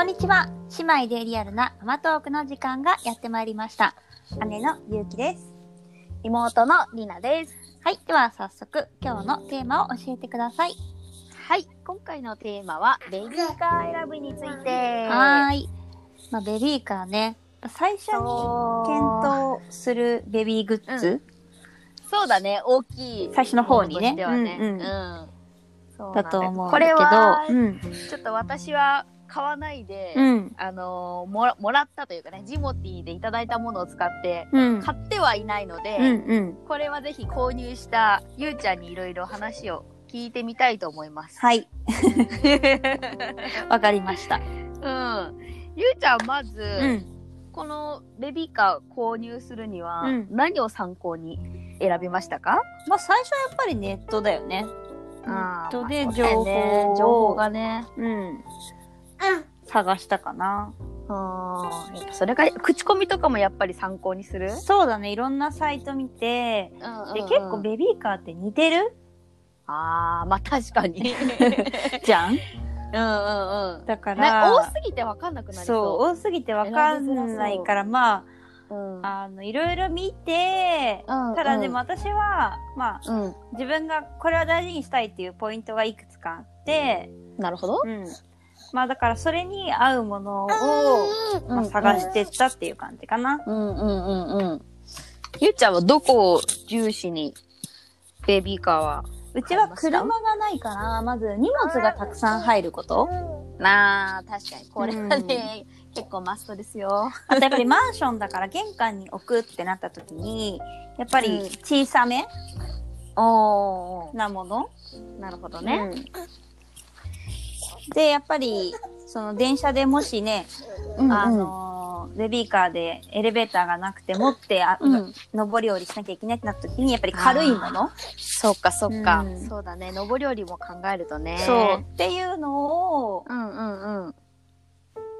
こんにちは。姉妹でリアルなママトークの時間がやってまいりました。姉のゆうきです。妹のりなです。はい。では早速、今日のテーマを教えてください。はい、今回のテーマはベビーカー選びについて。はーい。まあ、ベビーカーね。最初に検討するベビーグッズ、そうだね、大きい。最初の方にね。ううんん、うんそうだと思うけど、れは、うん。ちょっと私は買わないで、うん。あのーもら、もらったというかね、ジモティーでいただいたものを使って、うん。買ってはいないので、うんうん。これはぜひ購入したゆうちゃんにいろいろ話を聞いてみたいと思います。はい。わかりました。うん。ゆうちゃん、まず、うん。このベビーカー購入するにはうん何を参考に選びましたか、まあ、最初はやっぱりネットだよね。ネットでまあ情報を、そうだよね情報がね。うん。探したかな。うん。やっぱそれが、口コミとかもやっぱり参考にする、そうだね。いろんなサイト見て、で、結構ベビーカーって似てる？ああ、まあ確かに。じゃん？うんうんうん。だかね、ら、多すぎてわかんなくなりそう、そ多すぎてわかんないから、まう。うんあ、あの、いろいろ見て、うんただでも私は、まあ、うん。自分がこれは大事にしたいっていうポイントがいくつかあって、なるほど。うん。まあだからそれに合うものを、まあ、うん探してったっていう感じかな。うんうんうんうん。ゆうちゃんはどこを重視にベビーカーはうちは車がないから、まず荷物がたくさん入ること。なあ、確かに。これはね、結構マストですよ。あとやっぱりマンションだから玄関に置くってなった時に、やっぱり小さめおなもの、なるほどね。うんで、やっぱり、その電車でもしね、うんあのー、ベビーカーでエレベーターがなくて持ってあ、うん上り下りしなきゃいけないってなった時に、やっぱり軽いもの？そっかそっか、うんそうだね。上り下りも考えるとね。そう。っていうのを、うんうんうん。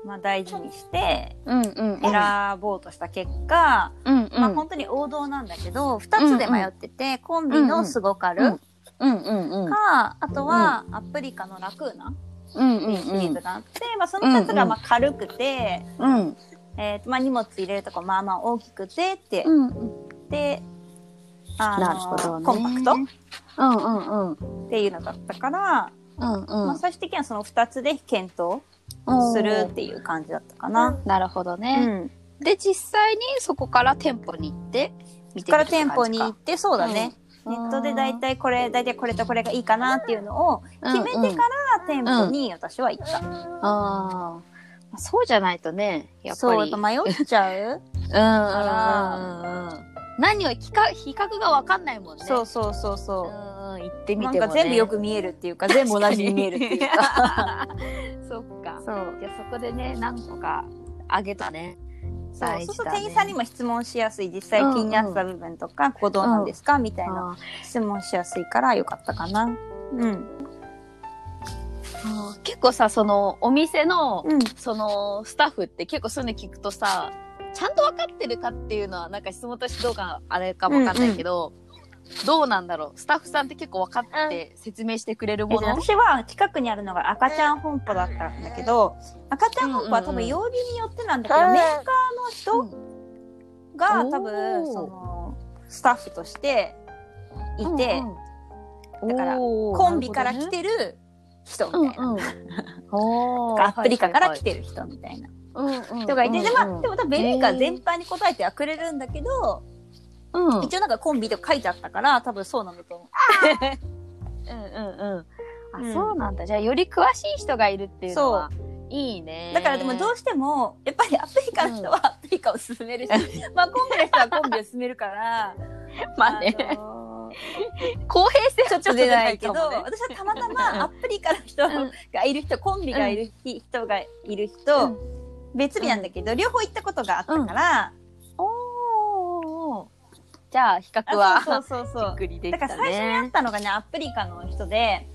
まあ大事にして、うんうんうん。選ぼうとした結果、うんうん。まあ本当に王道なんだけど、二つで迷ってて、コンビのスゴカルうんうんうんうん。か、あとはアプリカのラクーナうんうんシリーズがあって、まあその二つがまあ軽くて、うん。うんえっとまあ荷物入れるとこまあまあ大きくてって、うん。で、あのなるほどね。コンパクト？うんうんうん。っていうのだったから、うんうん。まあ最終的にはその二つで検討するっていう感じだったかな。なるほどうね。ん。で、実際にそこから店舗に行って、見てみるってから店舗感じかに行って、そうだね。ネットで大体これ、大体これとこれがいいかなっていうのを決めてから店舗に私は行った。ああ。そうじゃないとね、やっぱそう、迷っちゃう？うんうんうんうん。何を比較、比較がわかんないもんね。そうそうそううそんうん、行ってみても、ね。か全部よく見えるっていうか、全部同じに見えるっていうか。そっか。そう。じゃあそこでね、何個かあげたね。そうそうすると店員さんにも質問しやすい。実際気になってた部分とか、ここどうなんですか？みたいなあ質問しやすいからよかったかな。うん。ー結構さ、その、お店の、うん。その、スタッフって結構そういうの聞くとさ、ちゃんと分かってるかっていうのは、なんか質問としてどうか、あれかもわかんないけど、どうなんだろう？スタッフさんって結構分かって説明してくれるえっともの、私は近くにあるのが赤ちゃん本舗だったんだけど、赤ちゃん本舗は多分曜日によってなんだけど、うんメーカーの人が多お分、ーその、スタッフとしていて、だからコンビから来てる人みたいな。うんう アプリカから来てる人みたいな。人人がいて、で、まあ、でも多分ベビーカー全般に答えてはくれるんだけど、うん、一応なんかコンビとか書いてあったから、多分そうなんだと思う。うんうんうん。あ、うん。そうなんだ。じゃあ、より詳しい人がいるっていうのは、いいね。だからでもどうしても、やっぱりアプリカの人はアプリカを進めるし、まあコンビの人はコンビを進めるから、まあね、あの公平性ちょっと出ないけど、私はたまたまアプリカの人がいる人、コンビがいる人がいる人、うん。別日なんだけど、両方行ったことがあったから、じゃあ、比較あは、そうそうそうそう。じっ。くりでだから最初に会っね。たのがね、アプリカの人で、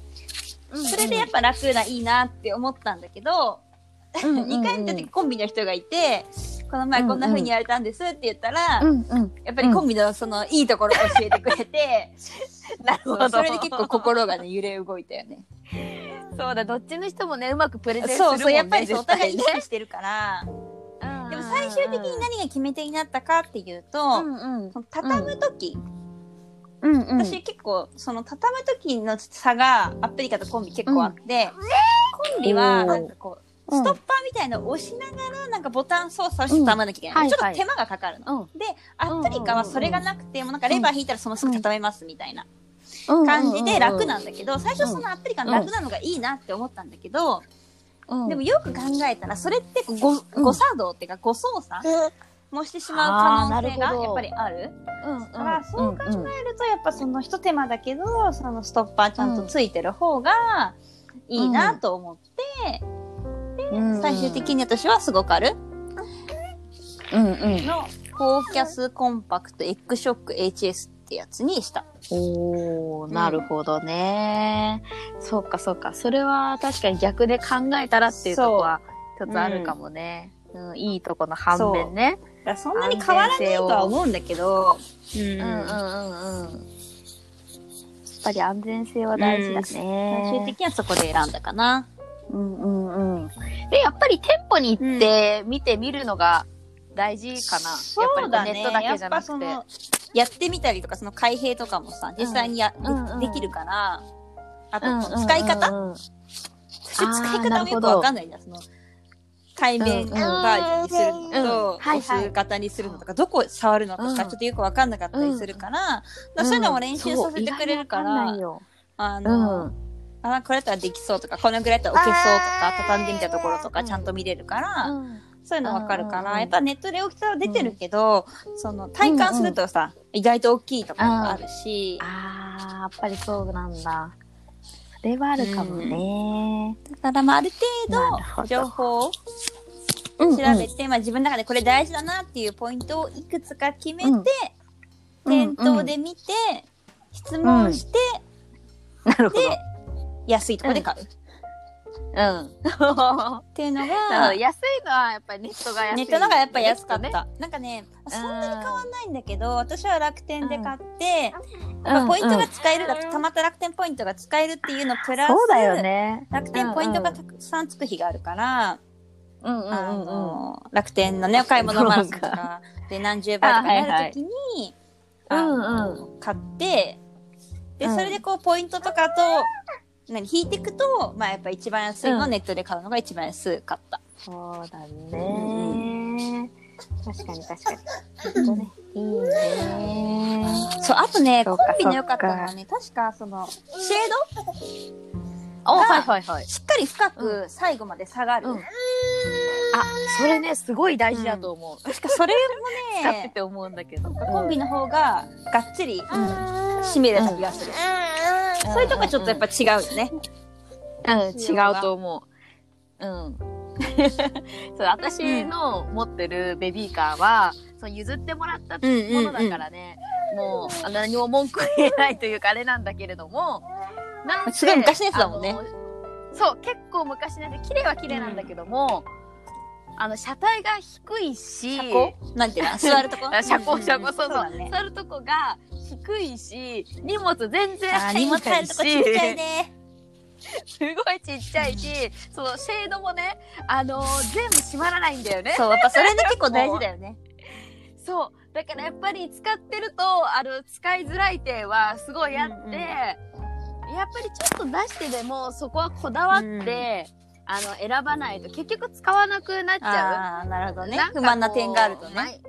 うんうん。それでやっぱ楽ないいなって思ったんだけど、うんうんうん。2回目の時コンビの人がいて、この前こんな風にやれたんですって言ったら、うんうん。やっぱりコンビのそのいいところを教えてくれて、なるほど。それで結構心がね、揺れ動いたよね。そうだ、どっちの人もね、うまくプレゼンするもんね。そうそう、やっぱりそうお互い意識してるから。うんでも最終的に何が決め手になったかっていうと、うんうん。その畳む時、うんうん。私結構その畳む時の差がアプリカとコンビ結構あって、コンビはなんかこううんストッパーみたいのを押しながらなんかボタン操作をして畳まなきゃいけない、うん。ちょっと手間がかかるの、うん。でアプリカはそれがなくてもうなんかレバー引いたらそのすぐ畳めますみたいなうん。感じで楽なんだけど最初そのアプリカの楽なのがいいなって思ったんだけど、うん。でもよく考えたらそれってごうん。誤作動っていうか誤操作もしてしまう可能性がやっぱりある。うん、だからそう考えるとやっぱその一手間だけどそのストッパーちゃんとついてる方がいいなと思って、うん最終的に私はすごくあるうんうん。のフォーキャスコンパクトエッグショック HS ってやつにした。おー、なるほどね。そうかそうか。それは確かに逆で考えたらっていうとこは一つあるかもね。うん、いいとこの反面ね。だからそんなに変わらないとは思うんだけど、うんうんうんうんうん。やっぱり安全性は大事だ最ね。終的にはそこで選んだかな。うんうんうん。で、やっぱり店舗に行って見てみるのが大事かな。そうだね。やっぱりネットだけじゃなくて。ぱその、やってみたりとか、その開閉とかもさ、実際にや、でうんうん。できるから、あと、うんうんうんうん。使い方？もよくわかんないじゃん。その、対面バージョンにするのと、うん押す型にするのとか、どこ触るのとか、うん。ちょっとよくわかんなかったりするから、だからそういうのも練習させてくれるからあう。の、ん。あ、これだったらできそうとか、このぐらいだったら置けそうとか、畳んでみたところとか、ちゃんと見れるから、そういうのわかるから、うん。うんうんやっぱネットで大きさは出てるけど、その体感するとさ、意外と大きいところがあるし、あー、やっぱりそうなんだ。それはあるかもね。だからまあある程度情報をうん調べて、まあ自分の中でこれ大事だなっていうポイントをいくつか決めて、うん。店頭で見て、質問して、なるほど。で、安いところで買う。うん。っていうのがど、安いのはやっぱりネットが安い、ネットのがやっぱ安かっね。た。なんかね、そんなに変わんないんだけど、私は楽天で買って、ポイントうんが使える、たまった楽天ポイントが使えるっていうのプラス、そうだよね。楽天ポイントがたくさんつく日があるから、楽天のね、お買い物マラソンとかで何十倍とかになるときに、買って、で、うんそれでこう、ポイントとかと、何、引いていくと、まあやっぱ一番安いのをうんネットで買うのが一番安かった。そうだね。確かに確かに。ほんとね。いいね。そう、あとね、コンビの良かったのはね、確かその、シェーあ、はいはいはいド。しっかり深く最後まで下がる。うんあ、それね、すごい大事だと思う。確かそれ 使ってもね、て思うんだけど。コンビの方ががっちりうん。締めれた気がする。そういうとこちょっとやっぱ違うよね。うん、違うと思う。うん。そう、私の持ってるベビーカーは、そう譲ってもらったものだからね、もうあ何も文句言えないというかあれなんだけれども、なんすごい昔のやつだもんね。そう、結構昔のやつ、綺麗は綺麗なんだけども、あの、車体が低いし、車高？なんていうの？座るとこ？あ 車高、車高、そうそう。座るとこが低いし、荷物全然入んないし。入るとこちっちゃいね。すごいちっちゃいし、そのシェードもね、あのー全部閉まらないんだよね。そう、やっぱそれね結構大事だよね。そう。だからやっぱり使ってると、あの、使いづらい点はすごいあって、うんうんやっぱりちょっと出してでも、そこはこだわって、あの、選ばないと結局使わなくなっちゃう。ああ、なるほどね不満な点があるとね。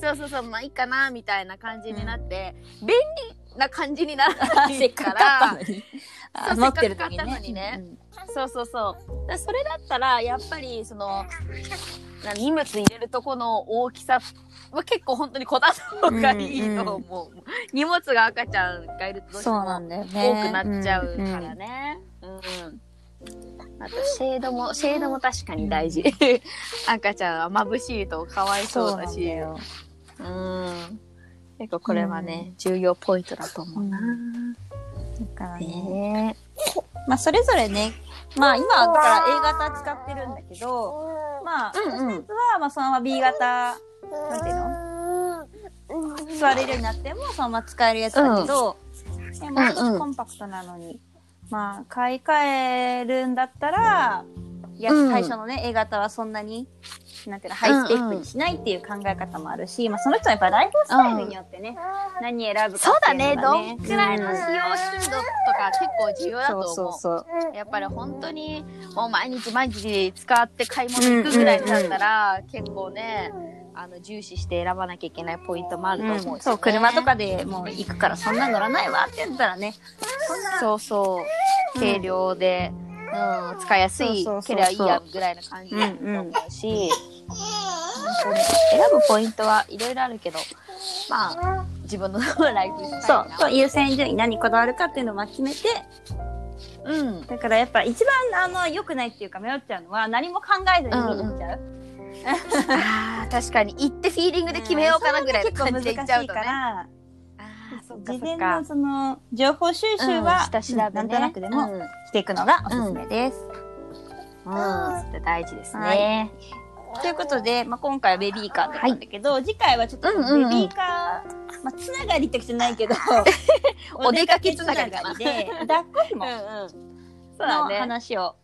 まあそうそうそう、まあいいかな、みたいな感じになって、便利な感じにならないから持ってる時せっかく買ったのににねね。そうそうそう。だそれだったら、やっぱり、その、な荷物入れるとこの大きさは結構本当にこだわった方がいいと思う。荷物が赤ちゃんがいるとどうしてそうもなんだよね。多くなっちゃうからね。うん。あと、シェードも、シェードも確かに大事。赤ちゃんは眩しいとかわいそううだし。よ。うん。結構これはね、重要ポイントだと思う。な。だからね。ね。まあ、それぞれね、まあ、今はだから A 型使ってるんだけど、まあ、うんうん。私のやつは、まあ、そのまま B 型、なんていうの？座れるようになっても、そのまま使えるやつだけど、でもう少しコンパクトなのにまあ、買い替えるんだったら、いや、うん最初のね、A 型はそんなに、なんていうの、ハイスペックにしないっていう考え方もあるし、まあ、その人のやっぱライフスタイルによってね、何選ぶかそうだっていうね。のがね。どんくらいの使用頻度とか結構重要だと思う。そうそうそう。やっぱり本当にもう毎日毎日使って買い物行くぐらいだったら、結構ね、あの重視して選ばなきゃいけないポイントもあると思うし、ね。うんそう、車とかでもう行くからそんな乗らないわって言ったらね、そうそう。軽量で、うん、使いやすいければいいやぐらいな感じだと思うし、本当に選ぶポイントはいろいろあるけどまあ自分のライフスタイルそうな、そう優先順位何こだわるかっていうのを決めて、うん。だからやっぱ一番あの良くないっていうか迷っちゃうのは何も考えずに見に行っちゃう。あー確かに。行ってフィーリングで決めようかなぐらいの感じで行っちゃうとね。事前のその情報収集うんは、下調べね。なんとなくでもうん。していくのがおすすめです。うん、それ大事ですはね。ということで、まあ、今回はベビーカーだったんだけど、次回はちょっとベうんうんうん。ビーカー、まあ、つながりってわけじゃないけど、お出かけつながりで、抱っこ紐 うんうん。そうの。話を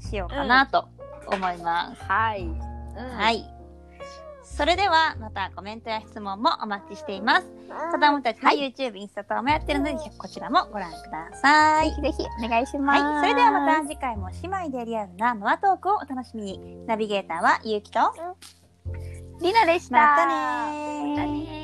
しようかなと思います。はい。うんはい。それでは、またコメントや質問もお待ちしています。子供たちの YouTube、インスタ等もやってるので、こちらもご覧ください。ぜひぜひお願いします。はい。それではまた次回も姉妹でリアルなママトークをお楽しみに。ナビゲーターはゆうきと、りなでした。またねー。またねー